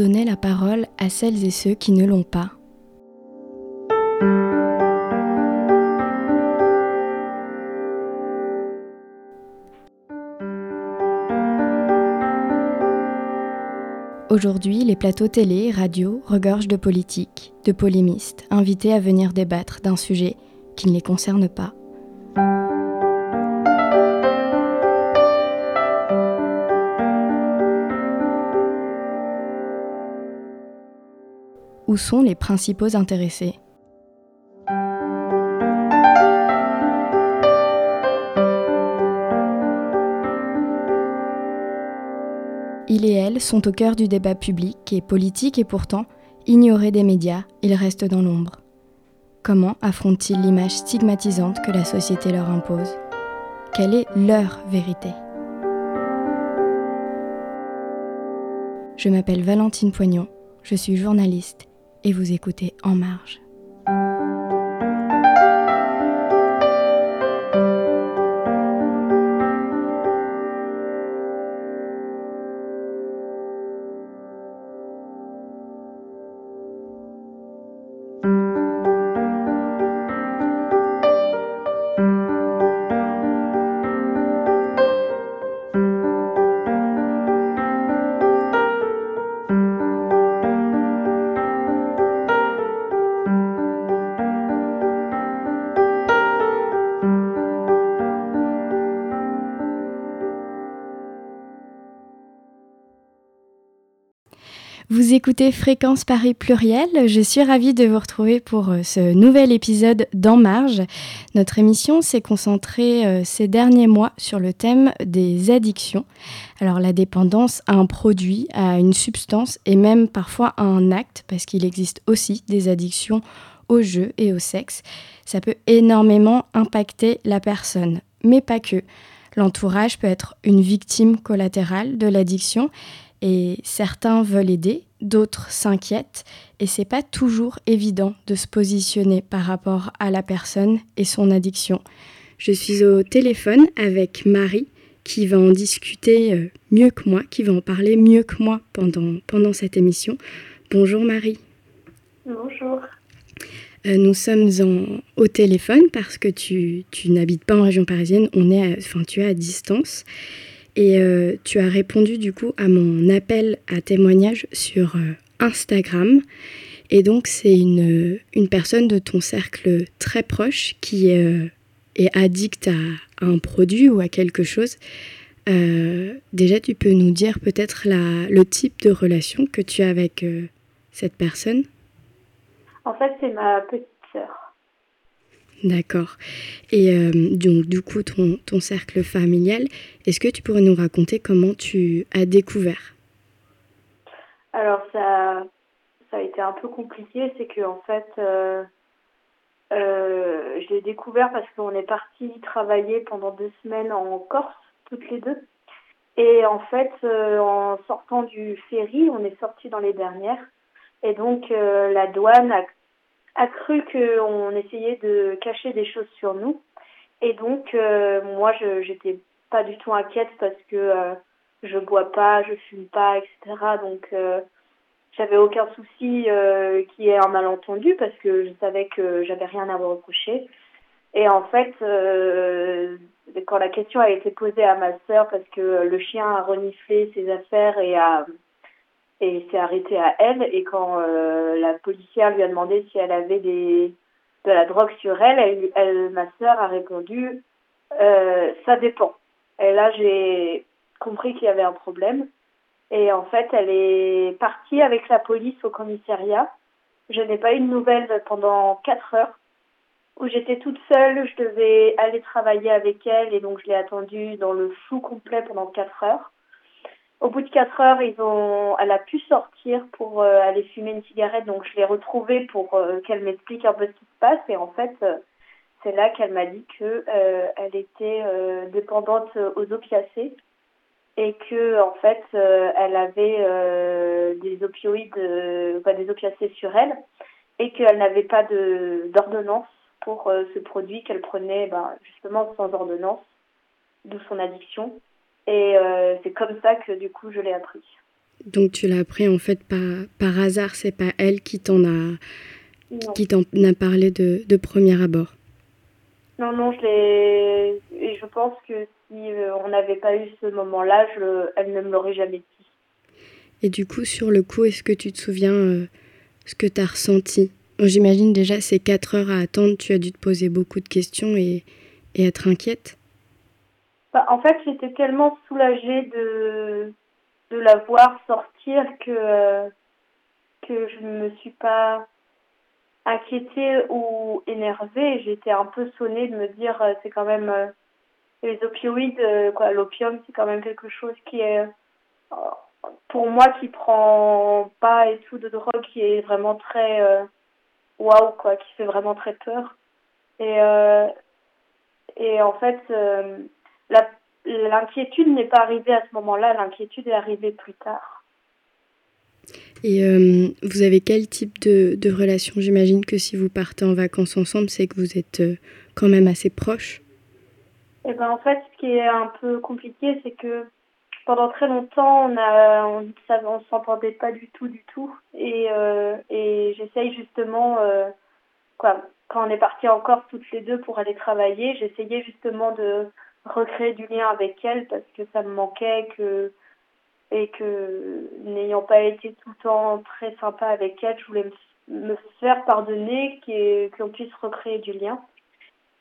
Donnez la parole à celles et ceux qui ne l'ont pas. Aujourd'hui, les plateaux télé, radio regorgent de politiques, de polémistes, invités à venir débattre d'un sujet qui ne les concerne pas. Où sont les principaux intéressés. Il et elle sont au cœur du débat public et politique et pourtant, ignorés des médias, ils restent dans l'ombre. Comment affrontent-ils l'image stigmatisante que la société leur impose? Quelle est leur vérité? Je m'appelle Valentine Poignon, je suis journaliste et vous écoutez En Marge. Vous écoutez Fréquence Paris Pluriel. Je suis ravie de vous retrouver pour euh, ce nouvel épisode d'En Marge. Notre émission s'est concentrée euh, ces derniers mois sur le thème des addictions. Alors la dépendance à un produit, à une substance et même parfois à un acte, parce qu'il existe aussi des addictions au jeu et au sexe. Ça peut énormément impacter la personne, mais pas que. L'entourage peut être une victime collatérale de l'addiction et certains veulent aider, d'autres s'inquiètent et c'est pas toujours évident de se positionner par rapport à la personne et son addiction. Je suis au téléphone avec Marie qui va en discuter euh, mieux que moi, qui va en parler mieux que moi pendant, pendant cette émission. Bonjour Marie. Bonjour. Euh, nous sommes en, au téléphone parce que tu, tu n'habites pas en région parisienne, on est enfin, tu es à distance. Et euh, tu as répondu du coup à mon appel à témoignage sur euh, Instagram. Et donc c'est une, une, personne de ton cercle très proche qui euh, est addict à, un produit ou à quelque chose. déjà, tu peux nous dire peut-être le type de relation que tu as avec cette personne? En fait, c'est ma petite sœur. D'accord. Et euh, donc, du coup, ton, ton cercle familial, est-ce que tu pourrais nous raconter comment tu as découvert? Alors, ça, ça a été un peu compliqué. C'est que, en fait, euh, euh, je l'ai découvert parce qu'on est parti travailler pendant deux semaines en Corse, toutes les deux. Et en fait, en sortant du ferry, on est sorti dans les dernières. Et donc, la douane a a cru qu'on essayait de cacher des choses sur nous. Et donc, euh, moi, je j'étais pas du tout inquiète parce que euh, je bois pas, je fume pas, etc. Donc, euh, j'avais aucun souci y ait un malentendu parce que je savais que j'avais rien à me reprocher. Et en fait, quand la question a été posée à ma sœur parce que le chien a reniflé ses affaires et a et s'est arrêtée à elle. Et quand euh, la policière lui a demandé si elle avait des, de la drogue sur elle, elle, ma sœur a répondu euh, ça dépend. Et là, j'ai compris qu'il y avait un problème. Et en fait, elle est partie avec la police au commissariat. Je n'ai pas eu de nouvelles pendant quatre heures où j'étais toute seule. Je devais aller travailler avec elle et donc je l'ai attendue dans le flou complet pendant quatre heures. Au bout de quatre heures, ils ont, elle a pu sortir pour euh, aller fumer une cigarette, donc je l'ai retrouvée pour euh, qu'elle m'explique un peu ce qui se passe. Et en fait, euh, c'est là qu'elle m'a dit que elle était dépendante aux opiacés et que en fait, elle avait des opioïdes, pas des opiacés sur elle, et qu'elle n'avait pas d'ordonnance pour ce produit qu'elle prenait, ben, justement sans ordonnance, d'où son addiction. Et euh, c'est comme ça que du coup je l'ai appris. Donc tu l'as appris en fait par, par hasard, c'est pas elle qui t'en a, qui t'en a parlé de, de premier abord? Non, non, je l'ai. Et je pense que si euh, on n'avait pas eu ce moment-là, elle ne me l'aurait jamais dit. Et du coup, sur le coup, est-ce que tu te souviens euh, ce que tu as ressenti J'imagine déjà ces quatre heures à attendre, tu as dû te poser beaucoup de questions et, et être inquiète. Bah, en fait, j'étais tellement soulagée de, de la voir sortir que, euh, que je ne me suis pas inquiétée ou énervée. J'étais un peu sonnée de me dire euh, c'est quand même euh, les opioïdes, euh, quoi, l'opium, c'est quand même quelque chose qui est pour moi qui prend pas et tout de drogue qui est vraiment très waouh quoi, qui fait vraiment très peur. Et et en fait l'inquiétude n'est pas arrivée à ce moment-là, l'inquiétude est arrivée plus tard. Et euh, vous avez quel type de, de relation? J'imagine que si vous partez en vacances ensemble, c'est que vous êtes euh, quand même assez proches. Eh ben, en fait, ce qui est un peu compliqué, c'est que pendant très longtemps, on a, on, on s'entendait pas du tout, du tout. Et, euh, et j'essaye justement, quoi, quand on est parti encore toutes les deux pour aller travailler, j'essayais justement de recréer du lien avec elle parce que ça me manquait, que et que n'ayant pas été tout le temps très sympa avec elle, je voulais me, faire pardonner, qu'on puisse recréer du lien.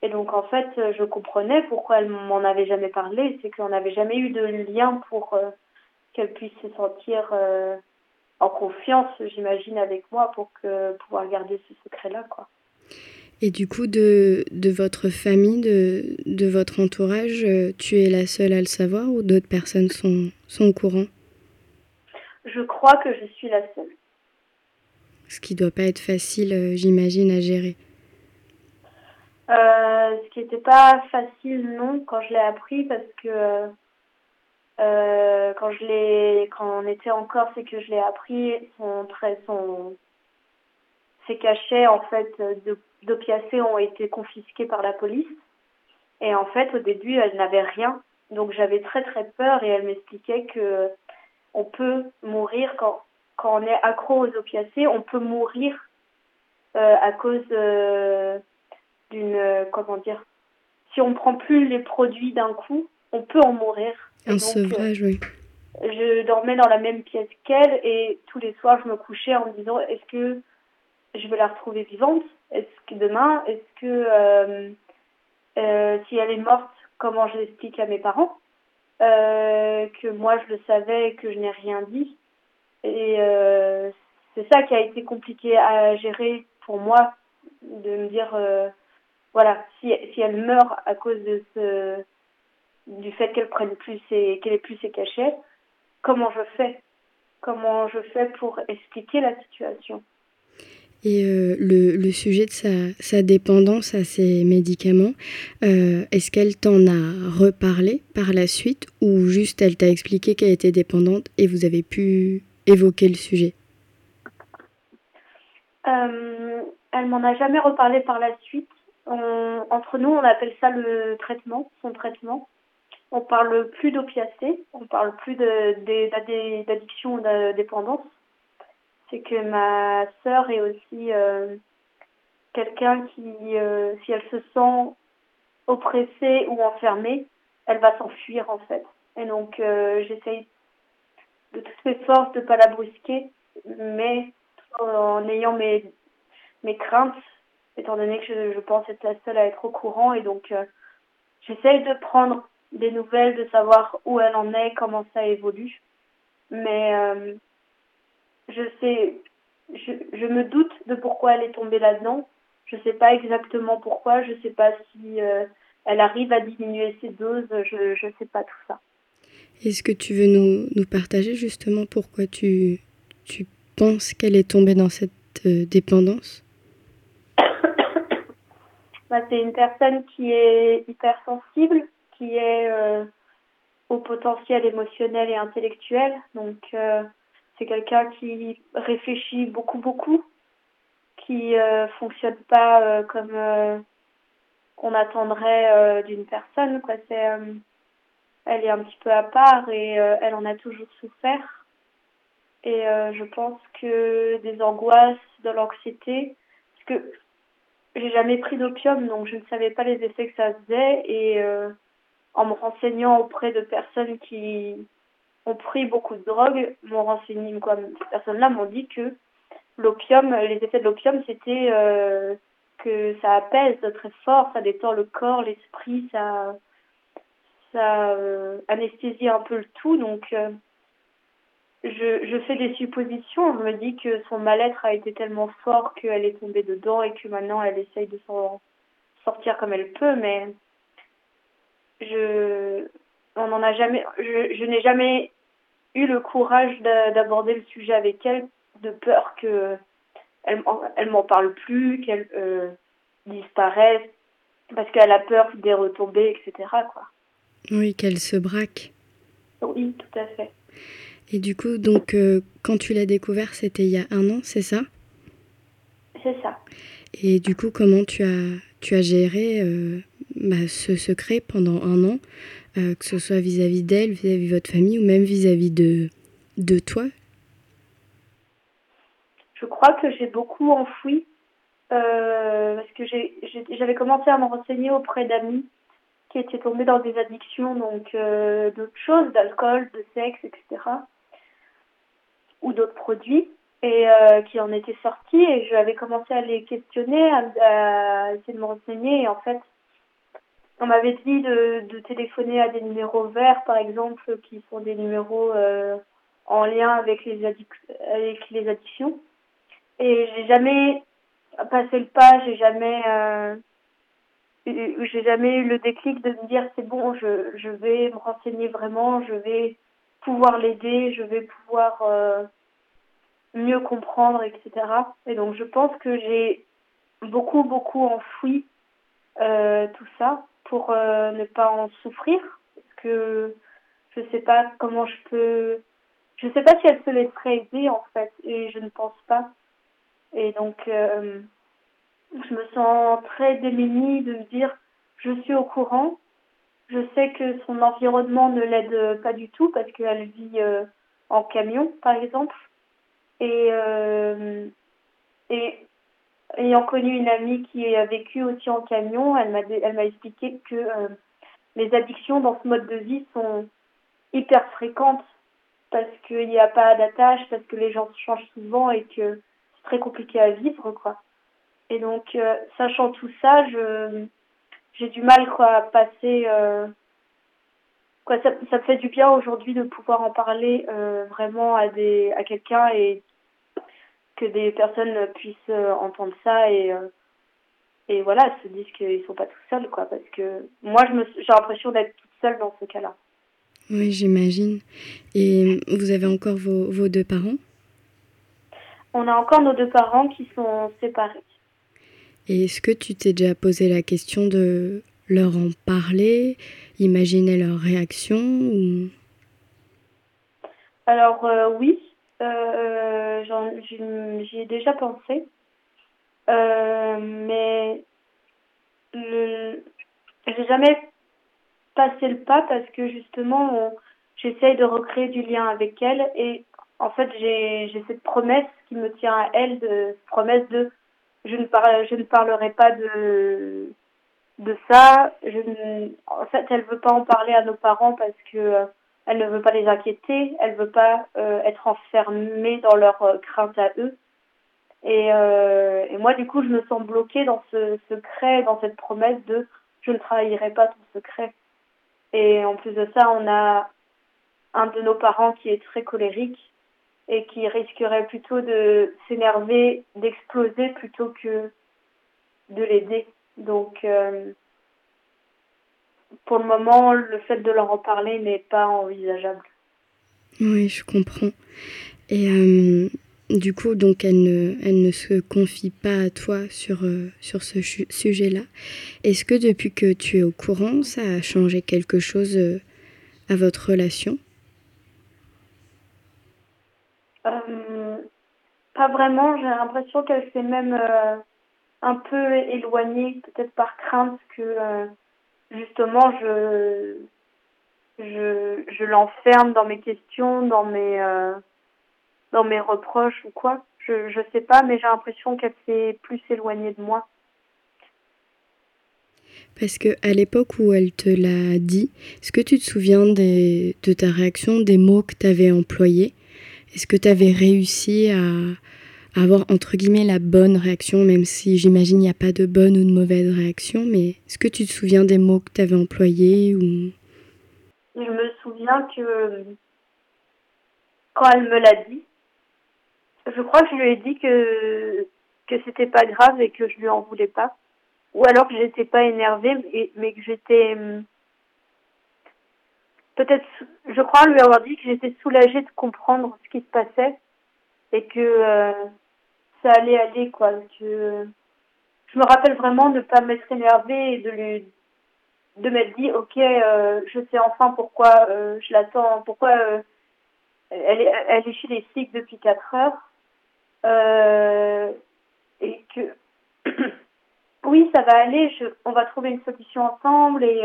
Et donc en fait, je comprenais pourquoi elle m'en avait jamais parlé, c'est qu'on n'avait jamais eu de lien pour euh, qu'elle puisse se sentir euh, en confiance, j'imagine, avec moi pour que pouvoir garder ce secret-là, quoi. Et du coup, de, de votre famille, de, de votre entourage, euh, tu es la seule à le savoir ou d'autres personnes sont, sont au courant? Je crois que je suis la seule. Ce qui doit pas être facile, euh, j'imagine, à gérer. Euh, ce qui n'était pas facile, non, quand je l'ai appris, parce que euh, quand je l'ai, quand on était en Corse et que je l'ai appris, son très, son, ses cachets en fait d'opiacés ont été confisqués par la police. Et en fait, au début, elle n'avait rien, donc j'avais très très peur et elle m'expliquait que on peut mourir quand, quand on est accro aux opiacés, on peut mourir euh, à cause euh, d'une euh, comment dire si on prend plus les produits d'un coup, on peut en mourir. Un sevrage, oui. Je dormais dans la même pièce qu'elle et tous les soirs je me couchais en me disant est-ce que je vais la retrouver vivante? Est-ce que demain Est-ce que si elle est morte, comment je l'explique à mes parents? Euh, que moi je le savais et que je n'ai rien dit. Et euh, c'est ça qui a été compliqué à gérer pour moi, de me dire, euh, voilà, si, si elle meurt à cause de ce, du fait qu'elle prenne plus et qu'elle ait plus ses cachets, comment je fais? Comment je fais pour expliquer la situation? Et euh, le, le, sujet de sa, sa, dépendance à ces médicaments, euh, est-ce qu'elle t'en a reparlé par la suite ou juste elle t'a expliqué qu'elle était dépendante et vous avez pu évoquer le sujet? Euh, Elle m'en a jamais reparlé par la suite. entre nous, on appelle ça le traitement, son traitement. On parle plus d'opiacés, on parle plus d'addiction ou de dépendance c'est que ma sœur est aussi euh, quelqu'un qui, euh, si elle se sent oppressée ou enfermée, elle va s'enfuir en fait. Et donc euh, j'essaye de toutes mes forces de ne pas la brusquer, mais en ayant mes, mes craintes, étant donné que je, je, pense être la seule à être au courant. Et donc j'essaye de prendre des nouvelles, de savoir où elle en est, comment ça évolue. Mais je sais, je, je, me doute de pourquoi elle est tombée là-dedans. Je ne sais pas exactement pourquoi, je ne sais pas si euh, elle arrive à diminuer ses doses, je ne sais pas tout ça. Est-ce que tu veux nous, nous, partager justement pourquoi tu, tu penses qu'elle est tombée dans cette euh, dépendance? Bah, C'est une personne qui est hypersensible, qui est euh, au potentiel émotionnel et intellectuel. Donc, c'est quelqu'un qui réfléchit beaucoup, beaucoup, qui euh, fonctionne pas euh, comme euh, on attendrait d'une personne. C'est, elle est un petit peu à part et elle en a toujours souffert. Et je pense que des angoisses, de l'anxiété, parce que j'ai jamais pris d'opium, donc je ne savais pas les effets que ça faisait. Et en me renseignant auprès de personnes qui ont pris beaucoup de drogue, m'ont renseigné, quoi, ces personnes-là m'ont dit que l'opium, les effets de l'opium, c'était que ça apaise très fort, ça détend le corps, l'esprit, ça, ça euh, anesthésie un peu le tout. Donc, euh, je, je fais des suppositions. Je me dis que son mal-être a été tellement fort qu'elle est tombée dedans et que maintenant elle essaye de s'en sortir comme elle peut. Mais je, on n'en a jamais, je, je n'ai jamais eu le courage d'aborder le sujet avec elle de peur que elle, elle m'en parle plus, qu'elle euh, disparaisse, parce qu'elle a peur des retombées, etc. Quoi. Oui, qu'elle se braque. Oui, tout à fait. Et du coup, donc, euh, quand tu l'as découvert, c'était il y a un an, c'est ça? C'est ça. Et du coup, comment tu as, tu as géré euh, bah, ce secret pendant un an, que ce soit vis-à-vis d'elle, vis-à-vis de votre famille ou même vis-à-vis de, de toi? Je crois que j'ai beaucoup enfoui euh, parce que j'avais commencé à me renseigner auprès d'amis qui étaient tombés dans des addictions, donc euh, d'autres choses, d'alcool, de sexe, etc. ou d'autres produits, et euh, qui en étaient sortis, et j'avais commencé à les questionner, à, essayer de me renseigner, et en fait, on m'avait dit de, de, téléphoner à des numéros verts, par exemple, qui sont des numéros en lien avec les, avec les addictions. Et j'ai jamais passé le pas, j'ai jamais, euh, j'ai jamais eu le déclic de me dire c'est bon, je, je vais me renseigner vraiment, je vais pouvoir l'aider, je vais pouvoir euh, mieux comprendre, etc. Et donc je pense que j'ai beaucoup, beaucoup enfoui euh, tout ça pour euh, ne pas en souffrir, parce que je sais pas comment je peux, je sais pas si elle se laisserait aider en fait, et je ne pense pas. Et donc, euh, je me sens très démunie de me dire, je suis au courant, je sais que son environnement ne l'aide pas du tout parce qu'elle vit euh, en camion, par exemple. Et, euh, et ayant connu une amie qui a vécu aussi en camion, elle m'a expliqué que les addictions dans ce mode de vie sont hyper fréquentes parce qu'il n'y a pas d'attache, parce que les gens changent souvent et que très compliqué à vivre, quoi. Et donc, euh, sachant tout ça, j'ai du mal, quoi, à passer. Euh, quoi, ça, ça me fait du bien aujourd'hui de pouvoir en parler euh, vraiment à à quelqu'un et que des personnes puissent entendre ça et et voilà, se disent qu'ils sont pas tout seuls, quoi. Parce que moi, je me j'ai l'impression d'être toute seule dans ce cas-là. Oui, j'imagine. Et vous avez encore vos, vos deux parents? On a encore nos deux parents qui sont séparés. Et est-ce que tu t'es déjà posé la question de leur en parler, imaginer leur réaction ou... Alors euh, oui, euh, j'y ai déjà pensé, euh, mais je j'ai jamais passé le pas parce que justement j'essaye de recréer du lien avec elle et en fait, j'ai cette promesse qui me tient à elle, de promesse de je ne, parle, je ne parlerai pas de, de ça. Je en fait, elle veut pas en parler à nos parents parce que euh, elle ne veut pas les inquiéter, elle veut pas euh, être enfermée dans leurs euh, craintes à eux. Et, euh, et moi, du coup, je me sens bloquée dans ce secret, dans cette promesse de je ne trahirai pas ton secret. Et en plus de ça, on a un de nos parents qui est très colérique et qui risquerait plutôt de s'énerver, d'exploser plutôt que de l'aider. Donc, pour le moment, le fait de leur en parler n'est pas envisageable. Oui, je comprends. Et euh, du coup, donc, elle ne, elle ne se confie pas à toi sur, euh, sur ce sujet-là. Est-ce que depuis que tu es au courant, ça a changé quelque chose à votre relation? Euh, pas vraiment. J'ai l'impression qu'elle s'est même euh, un peu éloignée, peut-être par crainte que euh, justement je je, je l'enferme dans mes questions, dans mes dans mes reproches ou quoi. Je je sais pas, mais j'ai l'impression qu'elle s'est plus éloignée de moi. Parce que à l'époque où elle te l'a dit, est-ce que tu te souviens des, de ta réaction, des mots que tu avais employés? Est-ce que tu avais réussi à, avoir entre guillemets la bonne réaction, même si j'imagine il n'y a pas de bonne ou de mauvaise réaction, mais est-ce que tu te souviens des mots que tu avais employés ou... Je me souviens que quand elle me l'a dit, je crois que je lui ai dit que, que c'était pas grave et que je lui en voulais pas. Ou alors que j'étais pas énervée mais, mais que j'étais peut-être je crois lui avoir dit que j'étais soulagée de comprendre ce qui se passait et que euh, ça allait aller quoi je me rappelle vraiment de ne pas m'être énervée et de lui de m'être dit ok euh, je sais enfin pourquoi euh, je l'attends pourquoi elle est elle est chez les cycles depuis quatre heures et que oui, ça va aller, on va trouver une solution ensemble et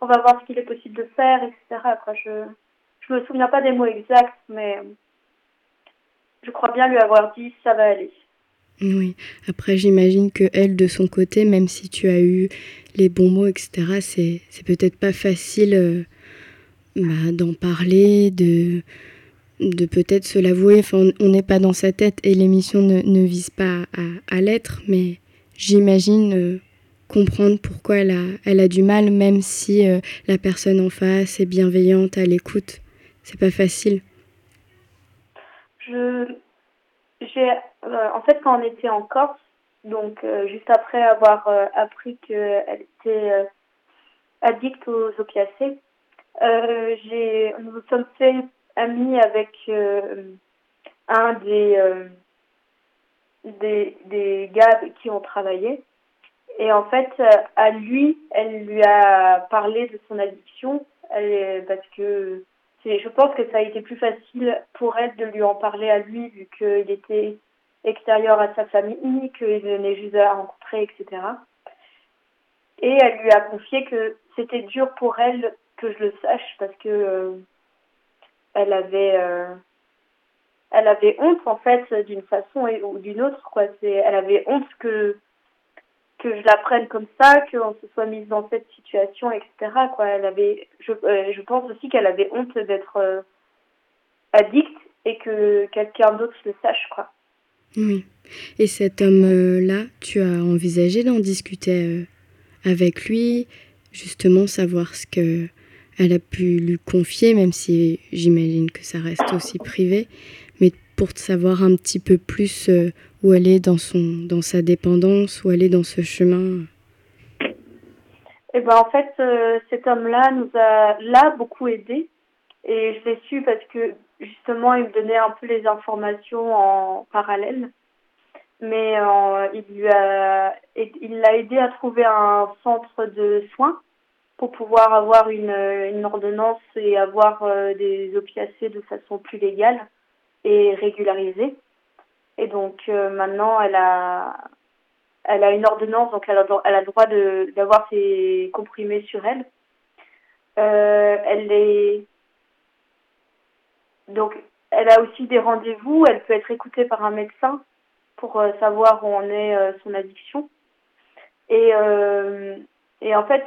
on va voir ce qu'il est possible de faire, etc. Quoi. Je je me souviens pas des mots exacts, mais je crois bien lui avoir dit ça va aller. Oui, après j'imagine que elle, de son côté, même si tu as eu les bons mots, etc., c'est, c'est peut-être pas facile euh, bah, d'en parler, de, de peut-être se l'avouer. Enfin, on n'est pas dans sa tête et l'émission ne, ne vise pas à, à l'être, mais j'imagine euh, comprendre pourquoi elle a, elle a du mal, même si euh, la personne en face est bienveillante, à l'écoute. C'est pas facile. Je, j'ai, euh, en fait, quand on était en Corse, donc euh, juste après avoir euh, appris qu'elle était addicte aux opiacés, j'ai, nous nous sommes fait amis avec un des, des, des gars qui ont travaillé. Et en fait, à lui, elle lui a parlé de son addiction, parce que je pense que ça a été plus facile pour elle de lui en parler à lui, vu qu'il était extérieur à sa famille, qu'il venait juste de la rencontrer, etc. Et elle lui a confié que c'était dur pour elle que je le sache parce que euh, elle avait euh, elle avait honte en fait d'une façon ou d'une autre quoi c'est elle avait honte que que je la prenne comme ça qu'on se soit mise dans cette situation etc quoi. Elle avait je euh, je pense aussi qu'elle avait honte d'être euh, addict et que quelqu'un d'autre le sache quoi. Oui. Et cet homme là tu as envisagé d'en discuter euh, avec lui justement savoir ce que elle a pu lui confier même si j'imagine que ça reste aussi privé pour savoir un petit peu plus euh, où est dans son dans sa dépendance où est dans ce chemin. Et ben en fait euh, cet homme là nous a là beaucoup aidé. Et je l'ai su parce que justement il me donnait un peu les informations en parallèle. Mais euh, il lui a il l'a aidé à trouver un centre de soins pour pouvoir avoir une, une ordonnance et avoir des opiacés de façon plus légale et régularisée. Et donc euh, maintenant elle a elle a une ordonnance donc elle a, elle a le droit d'avoir ses comprimés sur elle. Euh, elle est donc elle a aussi des rendez-vous, elle peut être écoutée par un médecin pour euh, savoir où en est son addiction. Et, et en fait,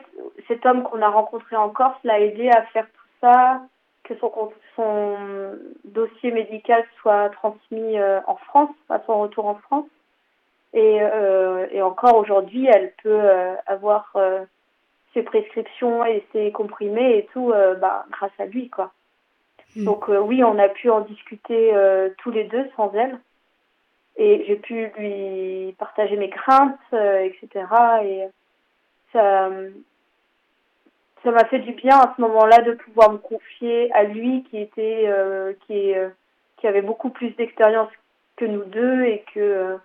cet homme qu'on a rencontré en Corse l'a aidé à faire tout ça, que son, son dossier médical soit transmis euh, en France, à son retour en France. Et, euh, et encore aujourd'hui, elle peut euh, avoir ses prescriptions et ses comprimés et tout bah, grâce à lui. quoi. Mmh. Donc oui, on a pu en discuter tous les deux sans elle et j'ai pu lui partager mes craintes, euh, etc. Et ça ça m'a fait du bien à ce moment-là de pouvoir me confier à lui qui était euh, qui euh, qui avait beaucoup plus d'expérience que nous deux et que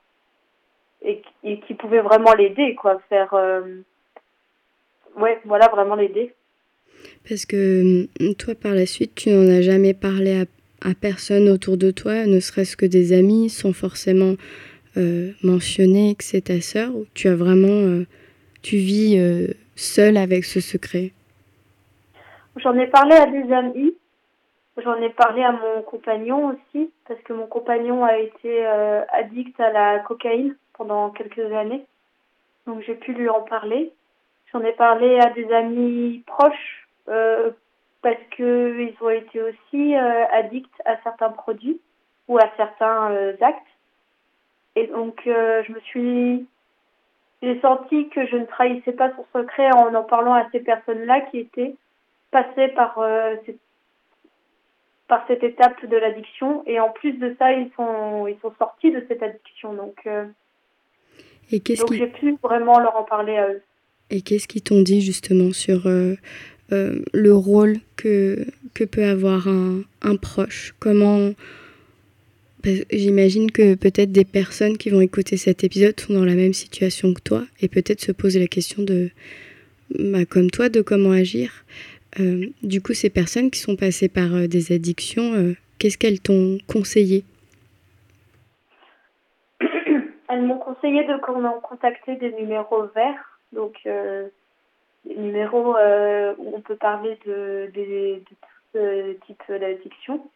euh, qui pouvait vraiment l'aider quoi faire voilà vraiment l'aider. Parce que toi par la suite tu n'en as jamais parlé à personne autour de toi, ne serait-ce que des amis, sans forcément mentionner que c'est ta sœur, tu as vraiment, tu vis seule avec ce secret? J'en ai parlé à des amis, j'en ai parlé à mon compagnon aussi, parce que mon compagnon a été euh, addict à la cocaïne pendant quelques années. Donc j'ai pu lui en parler. J'en ai parlé à des amis proches, euh, parce qu'ils ont été aussi euh, addicts à certains produits ou à certains actes. Et donc je me suis j'ai senti que je ne trahissais pas son secret en en parlant à ces personnes-là qui étaient passées par cette par cette étape de l'addiction. Et en plus de ça, ils sont, ils sont sortis de cette addiction. Donc, euh, et qu'est-ce donc j'ai pu vraiment leur en parler à eux. Et qu'est-ce qu'ils t'ont dit justement sur euh, euh, le rôle que, que peut avoir un, un proche? Comment J'imagine que peut-être des personnes qui vont écouter cet épisode sont dans la même situation que toi et peut-être se poser la question de, bah, comme toi, de comment agir. Euh, du coup, ces personnes qui sont passées par euh, des addictions, euh, qu'est-ce qu'elles t'ont conseillé? Elles m'ont conseillé de contacter des numéros verts, donc des numéros où on peut parler de, de, de tout type d'addiction.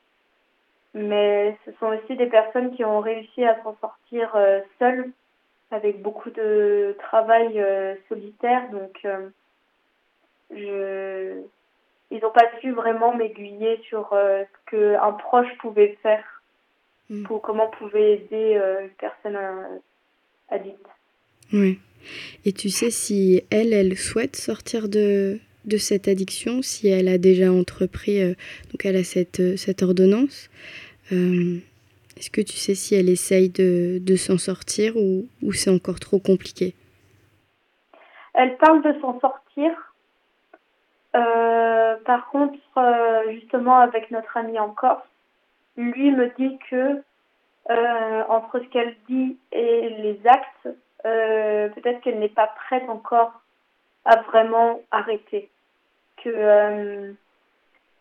Mais ce sont aussi des personnes qui ont réussi à s'en sortir seules, avec beaucoup de travail solitaire. Donc, je ils n'ont pas su vraiment m'aiguiller sur euh, ce qu'un proche pouvait faire, mm. pour comment pouvait aider euh, une personne euh, addicte. Oui. Et tu sais si elle, elle souhaite sortir de, de cette addiction, si elle a déjà entrepris, donc elle a cette, cette ordonnance. Est-ce que tu sais si elle essaye de, de s'en sortir ou, ou c'est encore trop compliqué? Elle parle de s'en sortir, euh, par contre, euh, justement, avec notre ami en Corse, lui me dit que euh, entre ce qu'elle dit et les actes, peut-être qu'elle n'est pas prête encore à vraiment arrêter. Que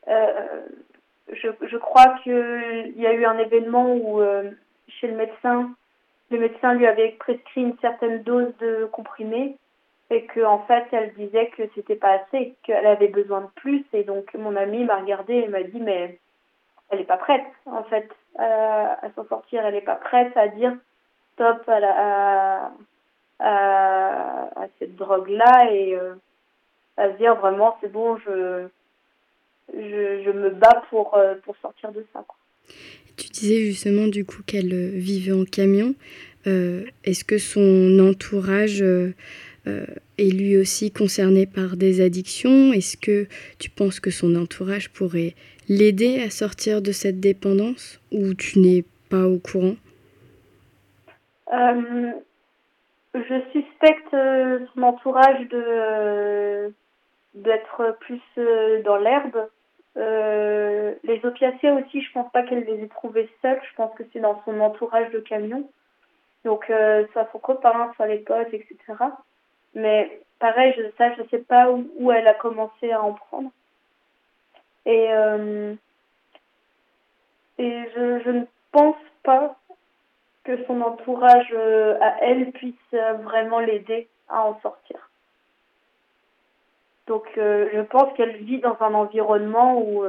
je, je crois qu'il y a eu un événement où chez le médecin, le médecin lui avait prescrit une certaine dose de comprimés et que en fait elle disait que c'était pas assez, qu'elle avait besoin de plus et donc mon amie m'a regardé et m'a dit mais elle est pas prête en fait à, s'en sortir, elle est pas prête à dire stop à, la, à, cette drogue là et euh, à se dire vraiment c'est bon je, je, me bats pour euh, pour sortir de ça quoi. Tu disais justement du coup qu'elle vivait en camion. Euh, Est-ce que son entourage est lui aussi concerné par des addictions Est-ce que tu penses que son entourage pourrait l'aider à sortir de cette dépendance ou tu n'es pas au courant? Euh, Je suspecte euh, son entourage de d'être plus dans l'herbe. les opiacés aussi, je pense pas qu'elle les ait trouvés seuls. Je pense que c'est dans son entourage de camion. Donc, soit son copain, soit les potes, etc. Mais pareil, je ça, je sais pas où, elle a commencé à en prendre. Et, euh, et je, je ne pense pas que son entourage euh, à elle puisse euh, vraiment l'aider à en sortir. Donc je pense qu'elle vit dans un environnement où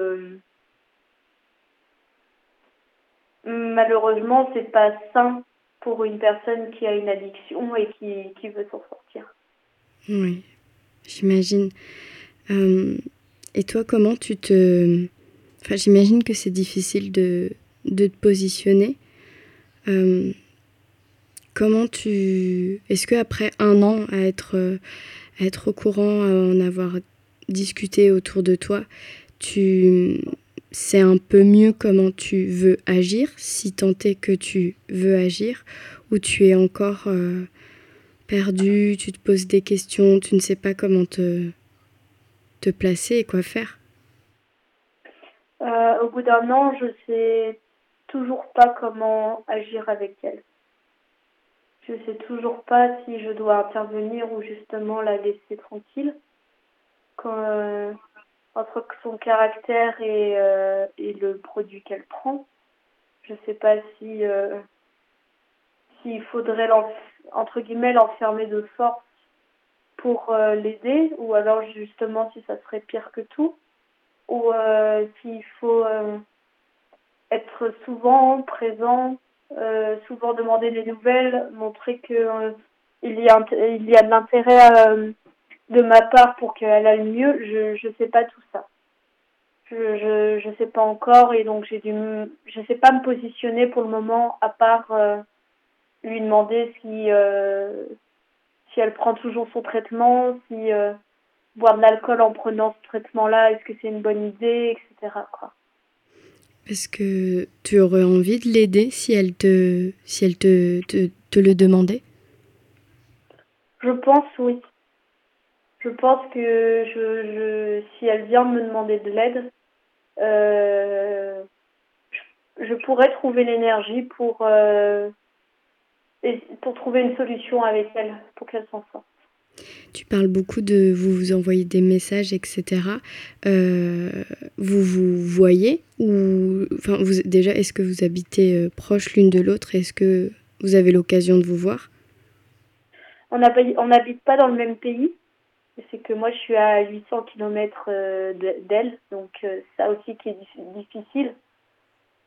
malheureusement c'est pas sain pour une personne qui a une addiction et qui, qui veut s'en sortir. Oui, j'imagine. Euh, et toi, comment tu te... Enfin, j'imagine que c'est difficile de, de, te positionner. Euh, comment tu... Est-ce qu'après un an à être, à être au courant, à en avoir discuté autour de toi, tu sais un peu mieux comment tu veux agir, si tant est que tu veux agir, ou tu es encore... Euh, perdu, tu te poses des questions, tu ne sais pas comment te, placer et quoi faire euh, Au bout d'un an, je sais toujours pas comment agir avec elle. Je sais toujours pas si je dois intervenir ou justement la laisser tranquille. Euh, entre son caractère et, euh, et le produit qu'elle prend, je sais pas si s'il faudrait entre guillemets l'enfermer de force pour euh, l'aider ou alors justement si ça serait pire que tout ou euh, s'il faut euh, être souvent présent, souvent demander des nouvelles, montrer que il y a il y a de l'intérêt de ma part pour qu'elle aille mieux. Je je sais pas tout ça. Je je je sais pas encore et donc j'ai dû je sais pas me positionner pour le moment à part lui demander si si elle prend toujours son traitement, si boire de l'alcool en prenant ce traitement-là, est-ce que c'est une bonne idée, etc. Quoi. Est-ce que tu aurais envie de l'aider si elle te, si elle te, te, le demandait? Je pense oui. Je pense que je, je, si elle vient me demander de l'aide, euh, je, pourrais trouver l'énergie pour, euh, pour trouver une solution avec elle, pour qu'elle s'en sorte. Tu parles beaucoup de vous vous envoyez des messages, etc. Euh, vous vous voyez ou enfin vous déjà est-ce que vous habitez euh, proches l'une de l'autre? Est-ce que vous avez l'occasion de vous voir? On n'habite pas dans le même pays. C'est que moi je suis à 800 km euh, d'elle, donc ça aussi qui est difficile,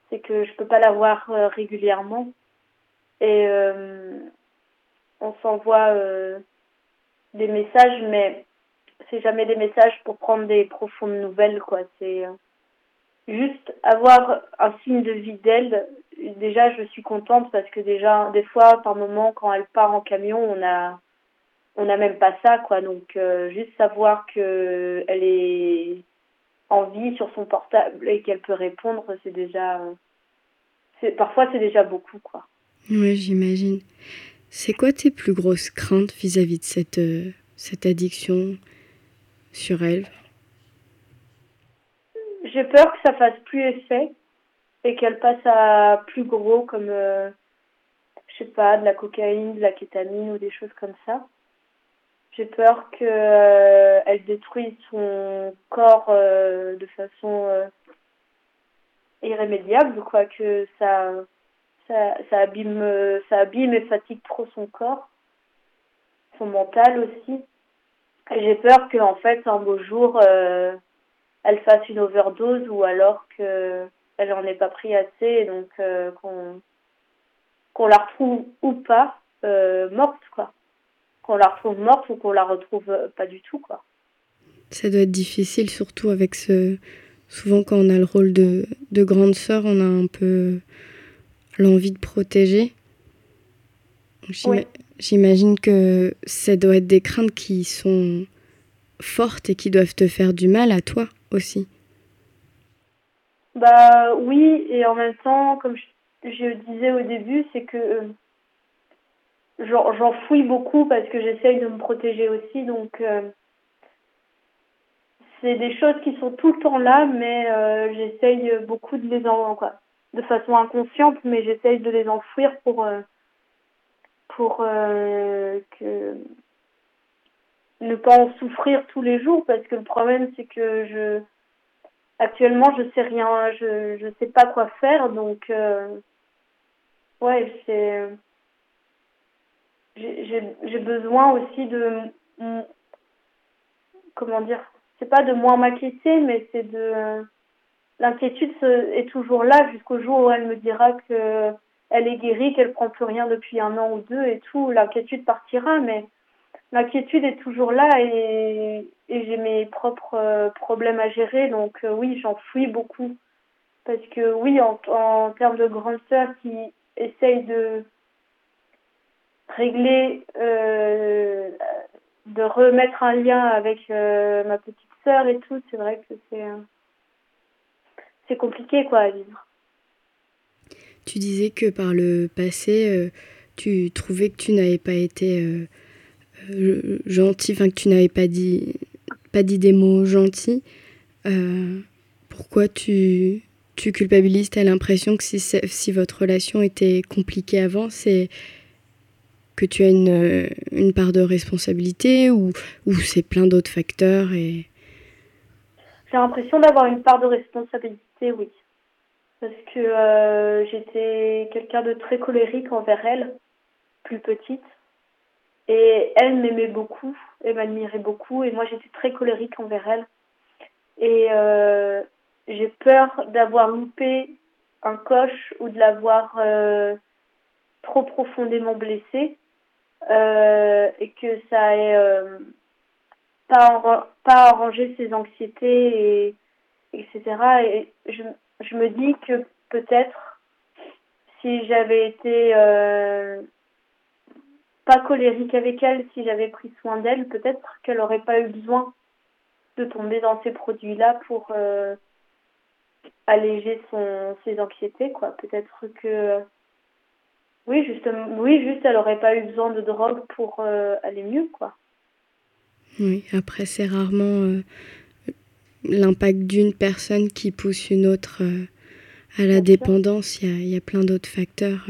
c'est que je peux pas la voir régulièrement et on s'envoie des messages, mais c'est jamais des messages pour prendre des profondes nouvelles, quoi. C'est euh, juste avoir un signe de vie d'elle. Déjà, je suis contente parce que déjà, des fois, par moment, quand elle part en camion, on a, on n'a même pas ça, quoi. Donc, euh, juste savoir que elle est en vie sur son portable et qu'elle peut répondre, c'est déjà, c'est parfois c'est déjà beaucoup, quoi. Oui, j'imagine. C'est quoi tes plus grosses craintes vis-à-vis de cette, euh, cette addiction sur elle? J'ai peur que ça fasse plus effet et qu'elle passe à plus gros comme, euh, je sais pas, de la cocaïne, de la kétamine ou des choses comme ça. J'ai peur qu'elle euh, détruise son corps de façon irrémédiable, quoi, que ça ça, ça abîme, ça abîme et fatigue trop son corps, son mental aussi. J'ai peur qu'en fait, un beau jour, euh, elle fasse une overdose ou alors que elle en ait pas pris assez et donc euh, qu'on qu'on la retrouve ou pas euh, morte quoi. Qu'on la retrouve morte ou qu'on la retrouve pas du tout quoi. Ça doit être difficile surtout avec ce souvent quand on a le rôle de, de grande sœur, on a un peu l'envie de protéger. J'imagine que ça doit être des craintes qui sont fortes et qui doivent te faire du mal à toi aussi. Bah oui, et en même temps, comme je, disais au début, c'est que euh, j'en fouille beaucoup parce que j'essaye de me protéger aussi. Donc, euh, c'est des choses qui sont tout le temps là, mais euh, j'essaye beaucoup de les en, quoi, de façon inconsciente, mais j'essaye de les enfouir pour, euh, pour euh, que ne pas en souffrir tous les jours parce que le problème c'est que je actuellement je sais rien je je sais pas quoi faire donc euh, ouais c'est j'ai besoin aussi de comment dire c'est pas de moins m'inquiéter mais c'est de l'inquiétude est toujours là jusqu'au jour où elle me dira que elle est guérie, qu'elle prend plus rien depuis un an ou deux et tout. L'inquiétude partira, mais l'inquiétude est toujours là et, j'ai mes propres euh, problèmes à gérer. Donc euh, oui, j'en fuis beaucoup. Parce que oui, en, en termes de grande sœur qui essaye de régler, euh, de remettre un lien avec ma petite sœur et tout, c'est vrai que c'est c'est compliqué quoi à vivre. Tu disais que par le passé, euh, tu trouvais que tu n'avais pas été euh, euh, gentil, enfin que tu n'avais pas dit, pas dit des mots gentils. pourquoi tu, tu culpabilises? Tu l'impression que si, si votre relation était compliquée avant, c'est que tu as une, une part de responsabilité ou, ou c'est plein d'autres facteurs et... J'ai l'impression d'avoir une part de responsabilité oui. Parce que euh, j'étais quelqu'un de très colérique envers elle, plus petite. Et elle m'aimait beaucoup, elle m'admirait beaucoup, et moi j'étais très colérique envers elle. Et euh, j'ai peur d'avoir loupé un coche ou de l'avoir euh, trop profondément blessé euh, et que ça ait pas, pas arrangé ses anxiétés et etc. Et je, je me dis que peut-être si j'avais été pas colérique avec elle, si j'avais pris soin d'elle, peut-être qu'elle n'aurait pas eu besoin de tomber dans ces produits-là pour alléger son, ses anxiétés, quoi. Peut-être que, oui, justement, oui, juste, elle aurait pas eu besoin de drogue pour euh, aller mieux, quoi. Oui, après, c'est rarement euh, l'impact d'une personne qui pousse une autre euh, à la dépendance. Il y a, il y a plein d'autres facteurs.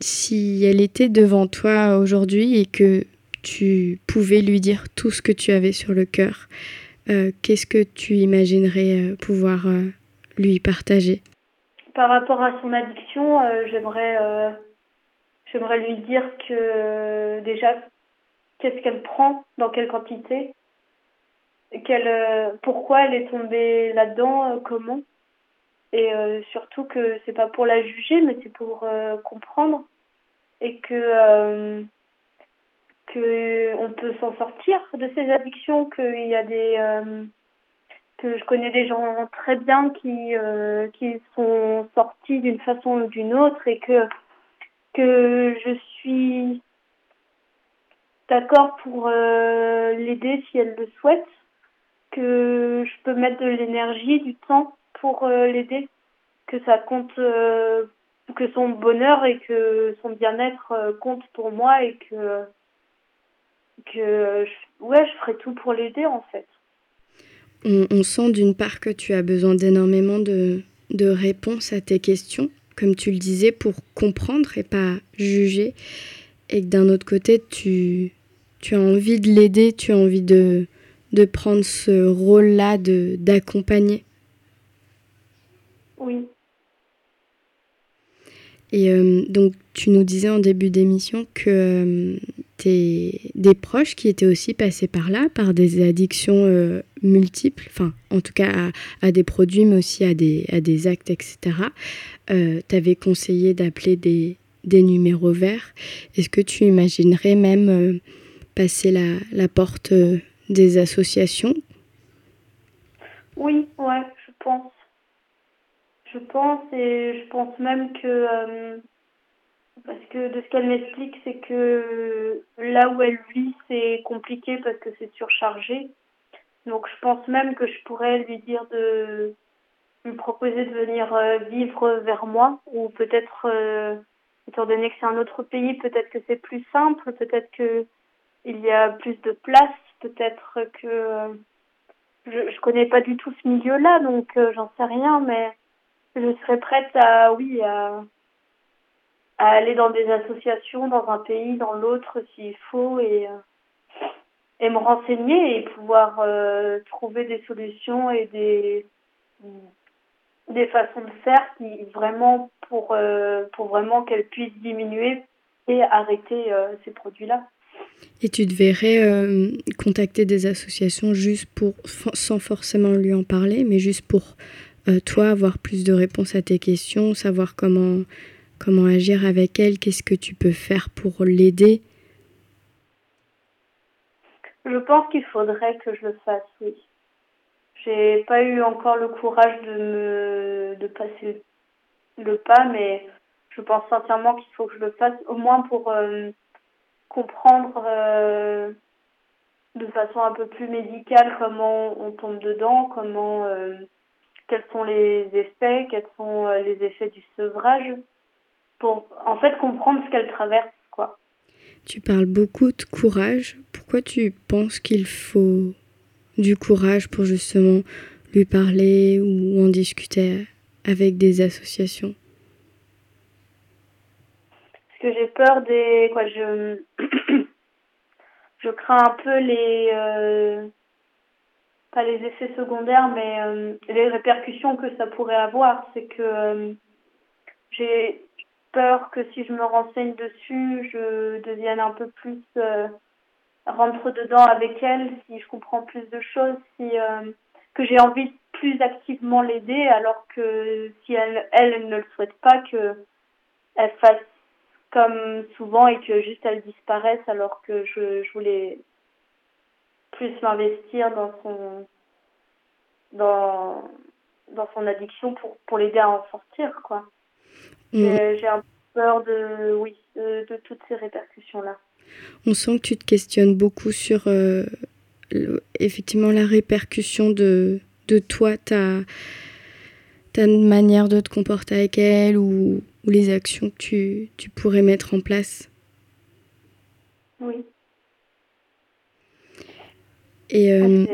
si elle était devant toi aujourd'hui et que tu pouvais lui dire tout ce que tu avais sur le cœur, euh, qu'est-ce que tu imaginerais euh, pouvoir euh, lui partager? Par rapport à son addiction, j'aimerais j'aimerais lui dire que déjà qu'est-ce qu'elle prend, dans quelle quantité, qu'elle pourquoi elle est tombée là-dedans, comment. Et surtout que c'est pas pour la juger mais c'est pour comprendre. Et que qu'on peut s'en sortir de ces addictions, qu'il y a des euh, que je connais des gens très bien qui euh, qui sont sortis d'une façon ou d'une autre et que que je suis d'accord pour euh, l'aider si elle le souhaite, que je peux mettre de l'énergie, du temps pour l'aider, que ça compte que son bonheur et que son bien-être compte pour moi et que que ouais, je ferai tout pour l'aider en fait. On, sent d'une part que tu as besoin d'énormément de, de réponses à tes questions, comme tu le disais, pour comprendre et pas juger. Et que d'un autre côté, tu, tu as envie de l'aider, tu as envie de, de prendre ce rôle-là d'accompagner. Oui. Et euh, donc, tu nous disais en début d'émission que euh, des proches qui étaient aussi passés par là, par des addictions euh, multiples, enfin en tout cas à, des produits, mais aussi à des, à des actes, etc. T'avais conseillé d'appeler des, des numéros verts. Est-ce que tu imaginerais même passer la, la porte euh, des associations? Oui, ouais, je pense. Je pense et je pense même que parce que de ce qu'elle m'explique, c'est que là où elle vit, c'est compliqué parce que c'est surchargé. Donc je pense même que je pourrais lui dire de lui proposer de venir euh, vivre vers moi ou peut-être euh, étant donné que c'est un autre pays, peut-être que c'est plus simple, peut-être que il y a plus de place, peut-être que je, connais pas du tout ce milieu-là, donc euh, j'en sais rien, mais je serais prête à oui à aller dans des associations, dans un pays, dans l'autre s'il faut et, euh, et me renseigner et pouvoir euh, trouver des solutions et des, des façons de faire qui vraiment pour, pour vraiment qu'elle puisse diminuer et arrêter ces produits-là. Et tu devrais contacter des associations juste pour, sans forcément lui en parler, mais juste pour toi avoir plus de réponses à tes questions, savoir comment Comment agir avec elle Qu'est-ce que tu peux faire pour l'aider Je pense qu'il faudrait que je le fasse, oui. J'ai pas eu encore le courage de me de passer le pas, mais je pense sincèrement qu'il faut que je le fasse, au moins pour euh, comprendre euh, de façon un peu plus médicale comment on tombe dedans, comment euh, quels sont les effets, quels sont les effets du sevrage pour en fait comprendre ce qu'elle traverse. Quoi. Tu parles beaucoup de courage. Pourquoi tu penses qu'il faut du courage pour justement lui parler ou en discuter avec des associations? Que j'ai peur des. Quoi, je. je crains un peu les. Euh, pas les effets secondaires, mais euh, les répercussions que ça pourrait avoir. C'est que euh, j'ai peur que si je me renseigne dessus, je devienne un peu plus rentre dedans avec elle, si je comprends plus de choses, si que j'ai envie plus activement l'aider alors que si elle, elle, ne le souhaite pas que elle fasse comme souvent et que juste elle disparaisse alors que je, je voulais plus m'investir dans son dans dans son addiction pour pour l'aider à en sortir quoi. Mm. J'ai un peu peur de oui de, toutes ces répercussions là. On sent que tu te questionnes beaucoup sur euh, effectivement la répercussion de de toi ta ta manière de te comporter avec elle ou, ou les actions que tu, tu pourrais mettre en place. Oui. Et euh,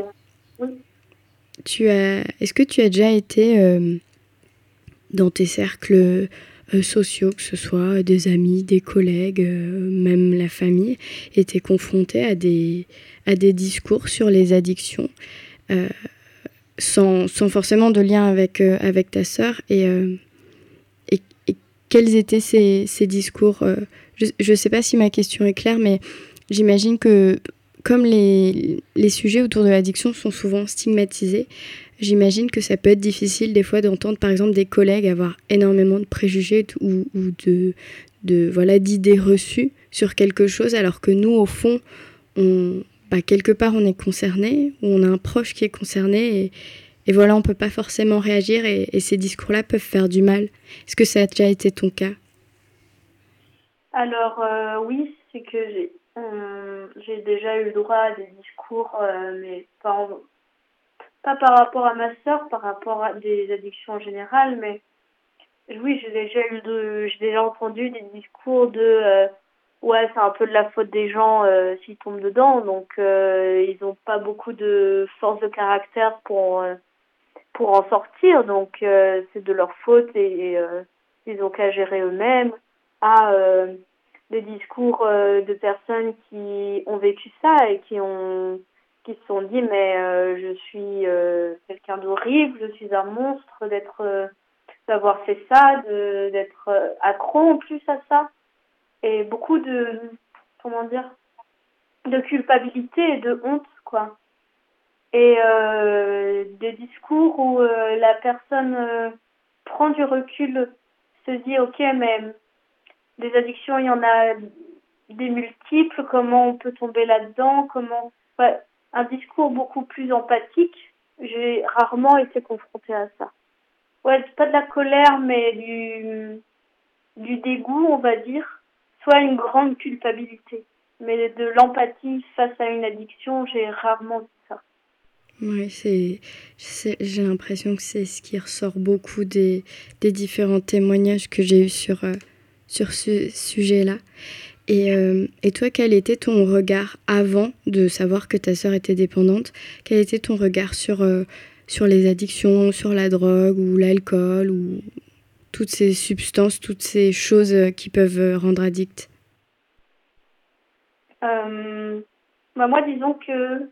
tu as, est-ce que tu as déjà été euh, dans tes cercles euh, sociaux, que ce soit des amis, des collègues, même la famille, été confronté à des, à des discours sur les addictions sans, sans, forcément de lien avec, avec ta sœur et, et, et, quels étaient ces, ces discours Je ne sais pas si ma question est claire, mais j'imagine que comme les, les sujets autour de l'addiction sont souvent stigmatisés, j'imagine que ça peut être difficile des fois d'entendre par exemple des collègues avoir énormément de préjugés ou, ou de, de voilà d'idées reçues sur quelque chose alors que nous au fond on bah, quelque part on est concerné ou on a un proche qui est concerné et, voilà on peut pas forcément réagir et, ces discours là peuvent faire du mal. Est-ce que ça a déjà été ton cas? Alors euh, oui c'est que j'ai euh, j'ai déjà eu le droit à des discours, euh, mais pas, par rapport à ma soeur, par rapport à des addictions en général, mais oui, j'ai déjà eu j'ai déjà entendu des discours de ouais, c'est un peu de la faute des gens s'ils tombent dedans, donc ils n'ont pas beaucoup de force de caractère pour pour en sortir, donc c'est de leur faute et, ils ont qu'à gérer eux-mêmes. Ah, des discours euh, de personnes qui ont vécu ça et qui ont qui se sont dit mais euh, je suis euh, quelqu'un d'horrible, je suis un monstre d'être d'avoir fait ça, d'être accro en plus à ça et beaucoup de comment dire de culpabilité et de honte quoi. Et des discours où la personne prend du recul, se dit ok mais des addictions, il y en a des multiples, comment on peut tomber là-dedans, comment... un discours beaucoup plus empathique, j'ai rarement été confrontée à ça. Ouais, pas de la colère, mais du, du dégoût, on va dire, soit une grande culpabilité. Mais de l'empathie face à une addiction, j'ai rarement vu ça. Oui, j'ai l'impression que c'est ce qui ressort beaucoup des, des différents témoignages que j'ai eus sur, euh, sur ce sujet-là. Et, euh, et, toi, quel était ton regard avant de savoir que ta sœur était dépendante? Quel était ton regard sur, euh, sur les addictions, sur la drogue ou l'alcool ou toutes ces substances, toutes ces choses euh, qui peuvent rendre addict bah Moi, disons que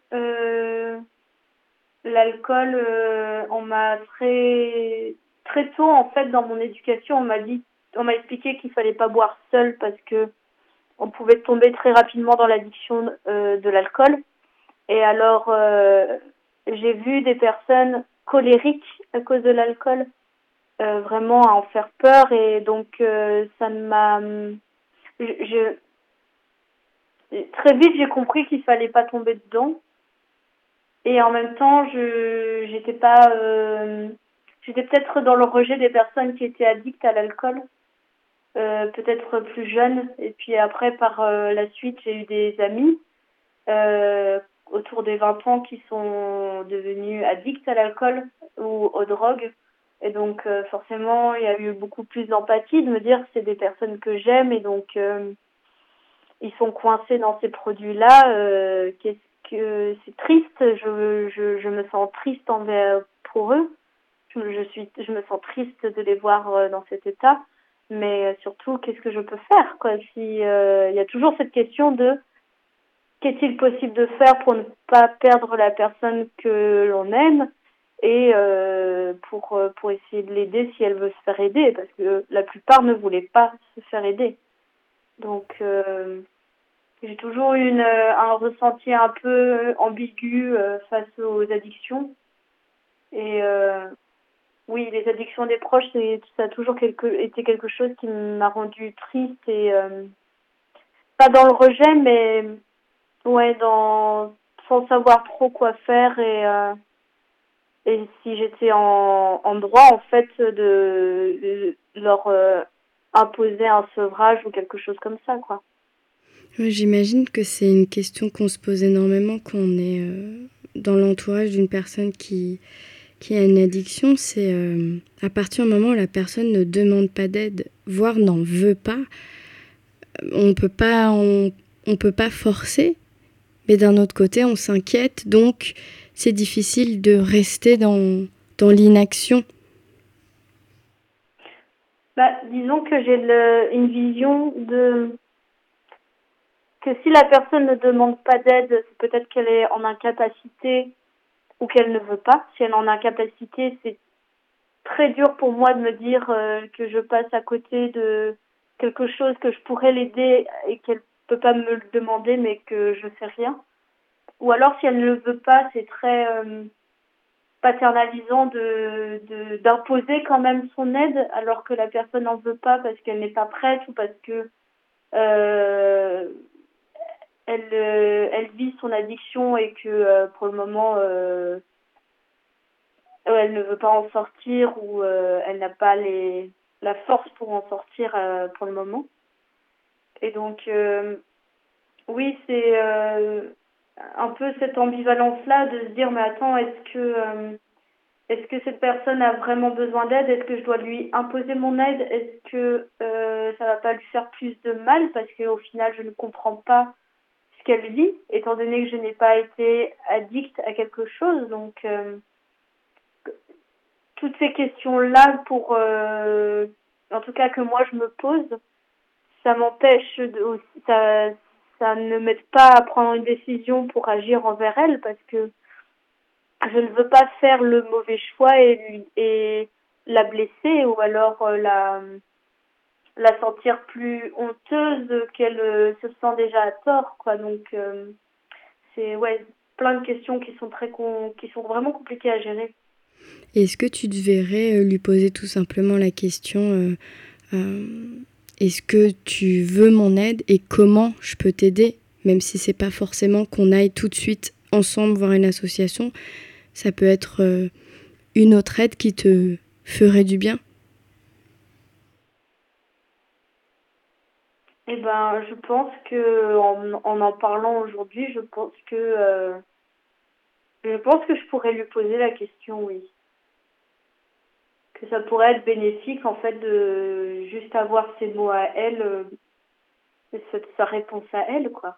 l'alcool, on m'a très, très tôt, en fait, dans mon éducation, on m'a dit on m'a expliqué qu'il fallait pas boire seul parce que on pouvait tomber très rapidement dans l'addiction euh, de l'alcool. Et alors, euh, j'ai vu des personnes colériques à cause de l'alcool, euh, vraiment à en faire peur. Et donc, ça ne m'a... Je, très vite, j'ai compris qu'il fallait pas tomber dedans. Et en même temps, je j'étais pas... j'étais peut-être dans le rejet des personnes qui étaient addictes à l'alcool. Euh, peut-être plus jeune. Et puis après, par euh, la suite, j'ai eu des amis euh, autour des 20 ans qui sont devenus addicts à l'alcool ou aux drogues. Et donc, forcément, il y a eu beaucoup plus d'empathie de me dire c'est des personnes que j'aime et donc ils sont coincés dans ces produits-là. Qu'est-ce que c'est triste. Je, je, je me sens triste envers pour eux. Je, je suis, je me sens triste de les voir dans cet état mais euh, surtout qu'est-ce que je peux faire quoi si euh, il y a toujours cette question de qu'est-il possible de faire pour ne pas perdre la personne que l'on aime? Et euh, pour euh, pour essayer de l'aider si elle veut se faire aider parce que la plupart ne voulaient pas se faire aider. Donc euh, j'ai toujours eu une, un ressenti un peu ambigu face aux addictions. Et oui, les addictions des proches, ça a toujours quelque, été quelque chose qui m'a rendu triste et pas dans le rejet, mais ouais, dans sans savoir trop quoi faire et et si j'étais en, droit en fait de, leur euh, imposer un sevrage ou quelque chose comme ça quoi. J'imagine que c'est une question qu'on se pose énormément quand on est euh, dans l'entourage d'une personne qui, qui a une addiction. C'est euh, à partir du moment où la personne ne demande pas d'aide, voire n'en veut pas, on peut pas, on, on peut pas forcer. Mais d'un autre côté, on s'inquiète. Donc, c'est difficile de rester dans, dans l'inaction bah, Disons que j'ai une vision de que si la personne ne demande pas d'aide, c'est peut-être qu'elle est en incapacité ou qu'elle ne veut pas. Si elle est en incapacité, c'est très dur pour moi de me dire euh, que je passe à côté de quelque chose que je pourrais l'aider et qu'elle peut pas me le demander mais que je sais rien. Ou alors, si elle ne le veut pas, c'est très euh, paternalisant de d'imposer quand même son aide alors que la personne n'en veut pas parce qu'elle n'est pas prête ou parce que euh, elle, euh, elle vit son addiction et que pour le moment elle ne veut pas en sortir ou elle n'a pas les la force pour en sortir pour le moment. Et donc oui, c'est un peu cette ambivalence-là de se dire mais attends, est-ce que euh, est-ce que cette personne a vraiment besoin d'aide? Est-ce que je dois lui imposer mon aide? Est-ce que euh, ça va pas lui faire plus de mal? Parce qu'au final je ne comprends pas ce qu'elle vit, étant donné que je n'ai pas été addict à quelque chose. Donc euh, toutes ces questions-là, pour en tout cas que moi je me pose, ça m'empêche de ça ça ne m'aide pas à prendre une décision pour agir envers elle parce que je ne veux pas faire le mauvais choix et, et la blesser ou alors euh, la, la sentir plus honteuse qu'elle euh, se sent déjà à tort quoi. Donc euh, c'est ouais plein de questions qui sont très qui sont vraiment compliquées à gérer. Est-ce que tu devrais lui poser tout simplement la question est-ce que tu veux mon aide et comment je peux t'aider, même si c'est pas forcément qu'on aille tout de suite ensemble voir une association, ça peut être euh, une autre aide qui te ferait du bien? Eh ben, je pense que en parlant aujourd'hui, je pense que euh, je pense que je pourrais lui poser la question, oui que ça pourrait être bénéfique en fait de juste avoir ses mots à elle euh, et sa réponse à elle quoi.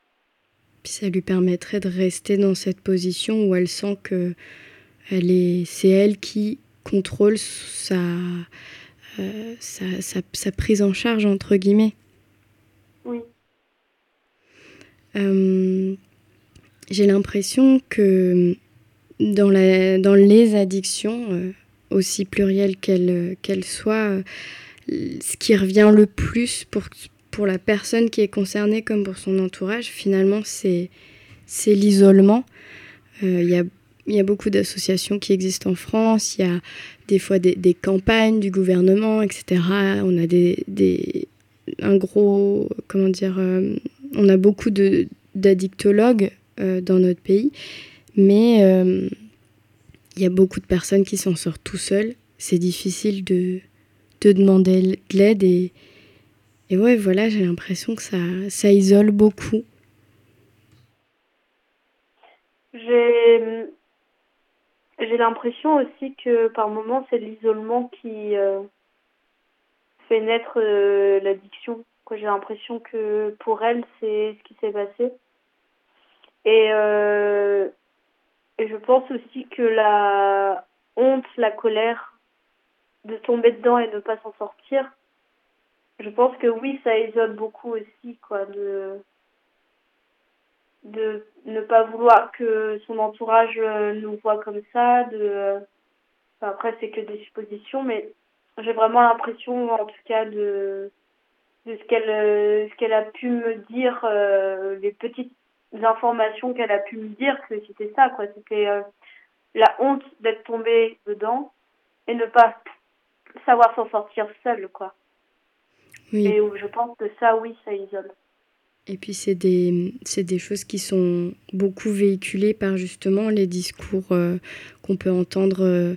Puis ça lui permettrait de rester dans cette position où elle sent que elle est c'est elle qui contrôle sa, euh, sa, sa, sa, prise en charge entre guillemets. Oui. Euh, j'ai l'impression que dans, la, dans les addictions, aussi plurielle qu'elle qu'elle soit, euh, ce qui revient le plus pour, pour la personne qui est concernée comme pour son entourage, finalement, c'est l'isolement. Euh, il y, a, y, a, beaucoup d'associations qui existent en France, il y a des fois des, campagnes du gouvernement, etc. On a des, des un gros, comment dire, euh, on a beaucoup d'addictologues dans notre pays, mais il y a beaucoup de personnes qui s'en sortent tout seuls. C'est difficile de, de demander de l'aide et, et ouais, voilà, j'ai l'impression que ça, ça isole beaucoup. J'ai, j'ai l'impression aussi que par moments, c'est l'isolement qui euh, fait naître euh, l'addiction. J'ai l'impression que pour elle, c'est ce qui s'est passé. Et euh, et je pense aussi que la honte, la colère de tomber dedans et de ne pas s'en sortir, je pense que oui, ça isole beaucoup aussi, quoi, de de ne pas vouloir que son entourage euh, nous voit comme ça, de après c'est que des suppositions, mais j'ai vraiment l'impression, en tout cas, de de ce qu'elle euh, ce qu'elle a pu me dire, euh, les petites informations qu'elle a pu me dire que c'était ça quoi c'était euh, la honte d'être tombé dedans et ne pas savoir s'en sortir seul, quoi. Oui. Et je pense que ça, oui, ça isole. Et puis c'est des, des choses qui sont beaucoup véhiculées par justement les discours euh, qu'on peut entendre euh,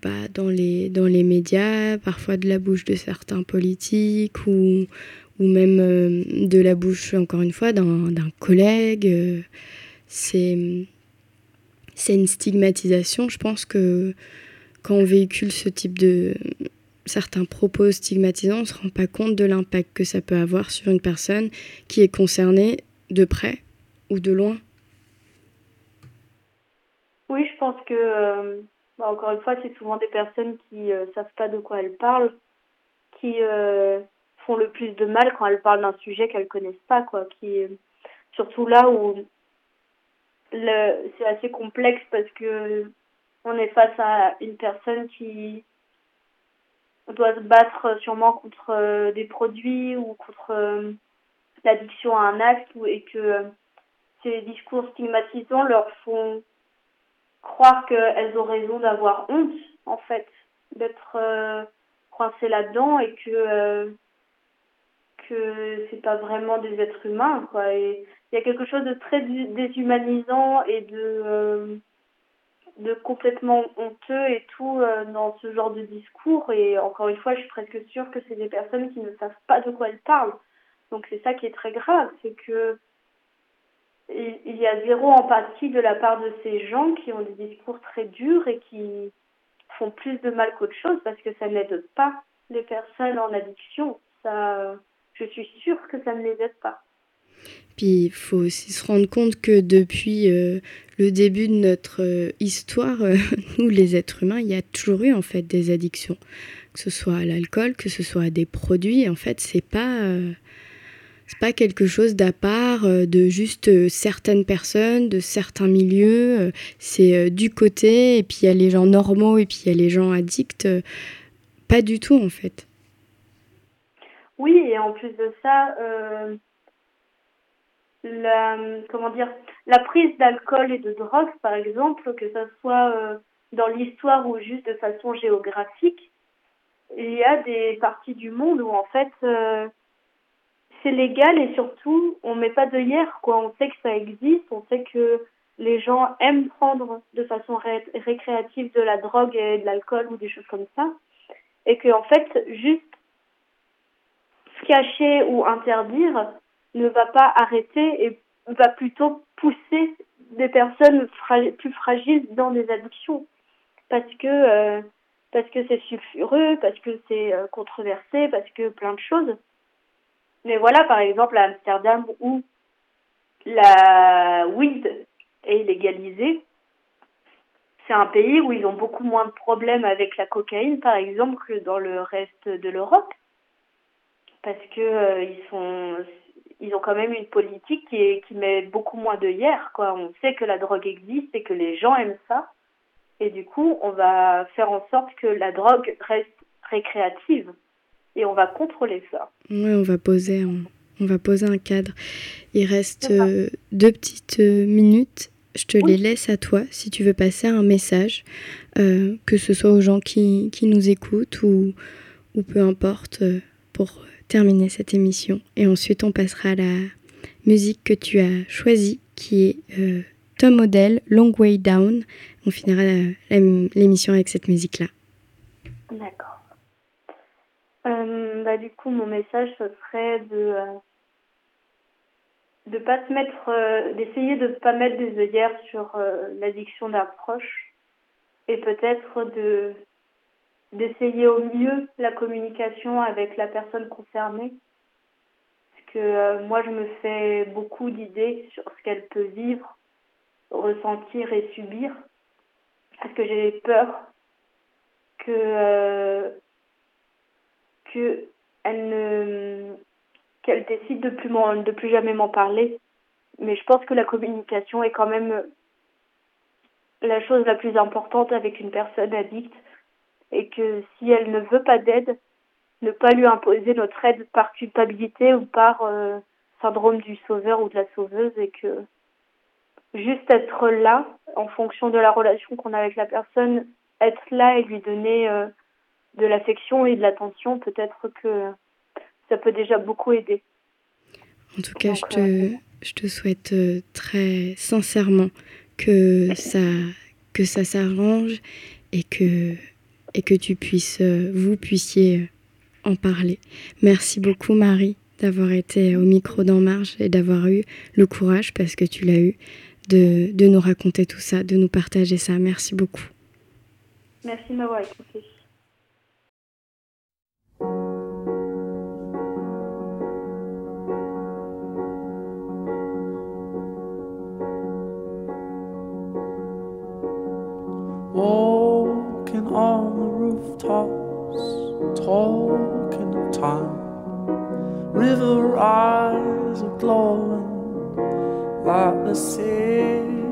bah, dans, les, dans les médias, parfois de la bouche de certains politiques ou, ou même euh, de la bouche, encore une fois, d'un collègue. c'est c'est une stigmatisation. Je pense que quand on véhicule ce type de certains propos stigmatisants, on ne se rend pas compte de l'impact que ça peut avoir sur une personne qui est concernée de près ou de loin. Oui, je pense que, euh, bah, encore une fois, c'est souvent des personnes qui ne euh, savent pas de quoi elles parlent, qui euh, font le plus de mal quand elles parlent d'un sujet qu'elles connaissent pas, quoi. Qui, surtout là où c'est assez complexe parce que on est face à une personne qui doit se battre sûrement contre euh, des produits ou contre euh, l'addiction à un acte et que euh, ces discours stigmatisants leur font croire qu'elles ont raison d'avoir honte en fait d'être coincées là-dedans et que que c'est pas vraiment des êtres humains quoi. Et il y a quelque chose de très déshumanisant et de euh, de complètement honteux et tout euh, dans ce genre de discours. Et encore une fois je suis presque sûre que c'est des personnes qui ne savent pas de quoi elles parlent. Donc c'est ça qui est très grave c'est que il y a zéro empathie de la part de ces gens qui ont des discours très durs et qui font plus de mal qu'autre chose parce que ça n'aide pas les personnes en addiction. Ça je suis sûre que ça ne les aide pas. Puis il faut aussi se rendre compte que depuis euh, le début de notre euh, histoire, euh, nous les êtres humains, il y a toujours eu en fait des addictions, que ce soit à l'alcool, que ce soit à des produits. En fait, c'est pas c'est pas quelque chose d'à part de juste certaines personnes, de certains milieux. c'est du côté et puis il y a les gens normaux et puis il y a les gens addicts. pas du tout en fait. Oui, et en plus de ça, euh, la, comment dire, la prise d'alcool et de drogue, par exemple, que ce soit euh, dans l'histoire ou juste de façon géographique, il y a des parties du monde où en fait euh, c'est légal et surtout on met pas de hier quoi. On sait que ça existe, on sait que les gens aiment prendre de façon récréative de la drogue et de l'alcool ou des choses comme ça, et que en fait juste cacher ou interdire ne va pas arrêter et va plutôt pousser des personnes plus fragiles dans des addictions parce que euh, parce que c'est sulfureux, parce que c'est euh, controversé, parce que plein de choses. Mais voilà, par exemple, à Amsterdam où la weed est légalisée, c'est un pays où ils ont beaucoup moins de problèmes avec la cocaïne, par exemple, que dans le reste de l'Europe parce que euh, ils sont ils ont quand même une politique qui, est, qui met beaucoup moins de hier. Quoi. On sait que la drogue existe et que les gens aiment ça. Et du coup, on va faire en sorte que la drogue reste récréative. Et on va contrôler ça. Oui, on va poser un, on va poser un cadre. Il reste euh, deux petites euh, minutes. Je te les laisse à toi si tu veux passer un message, que ce soit aux gens qui, qui nous écoutent ou, ou peu importe, pour terminer cette émission. Et ensuite, on passera à la musique que tu as choisie, qui est euh, Tom Odell, Long Way Down. On finira l'émission avec cette musique-là. D'accord. Euh, bah, du coup, mon message, ce serait de euh, de pas se mettre, d'essayer de ne pas mettre des œillères sur l'addiction d'un proche et peut-être de d'essayer au mieux la communication avec la personne concernée. Parce que euh, moi, je me fais beaucoup d'idées sur ce qu'elle peut vivre, ressentir et subir. Parce que j'ai peur que, euh, que elle ne qu'elle décide de plus de plus jamais m'en parler. Mais je pense que la communication est quand même la chose la plus importante avec une personne addicte et que si elle ne veut pas d'aide, ne pas lui imposer notre aide par culpabilité ou par euh, syndrome du sauveur ou de la sauveuse et que juste être là en fonction de la relation qu'on a avec la personne, être là et lui donner euh, de l'affection et de l'attention, peut-être que ça peut déjà beaucoup aider. En tout cas, je, te, je te souhaite très sincèrement que ça, que ça s'arrange et que, et que tu puisses, vous puissiez en parler. Merci beaucoup Marie d'avoir été au micro d'En Marge et d'avoir eu le courage, parce que tu l'as eu, de, de, nous raconter tout ça, de nous partager ça. Merci beaucoup. Merci de m'avoir écouté. Rooftops, talking of time. River eyes are glowing like the city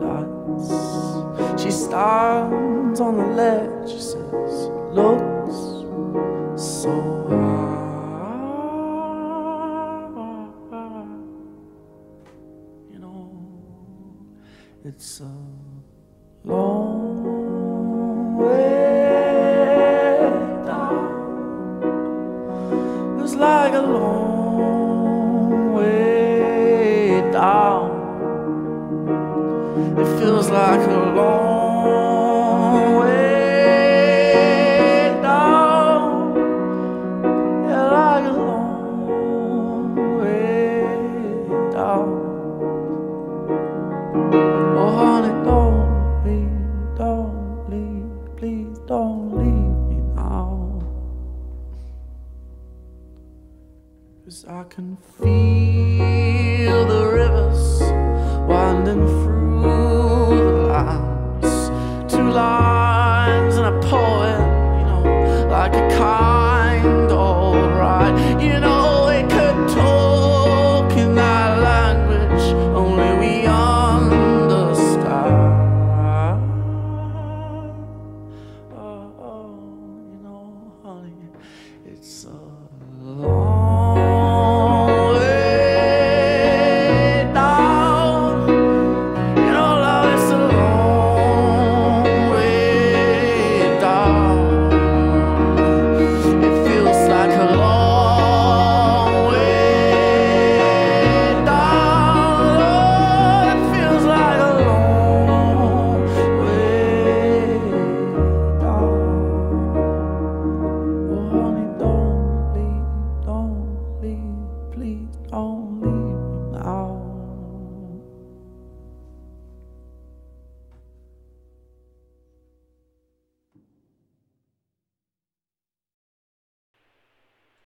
lights. She stands on the ledge, she says, looks so high. You know, it's a long like long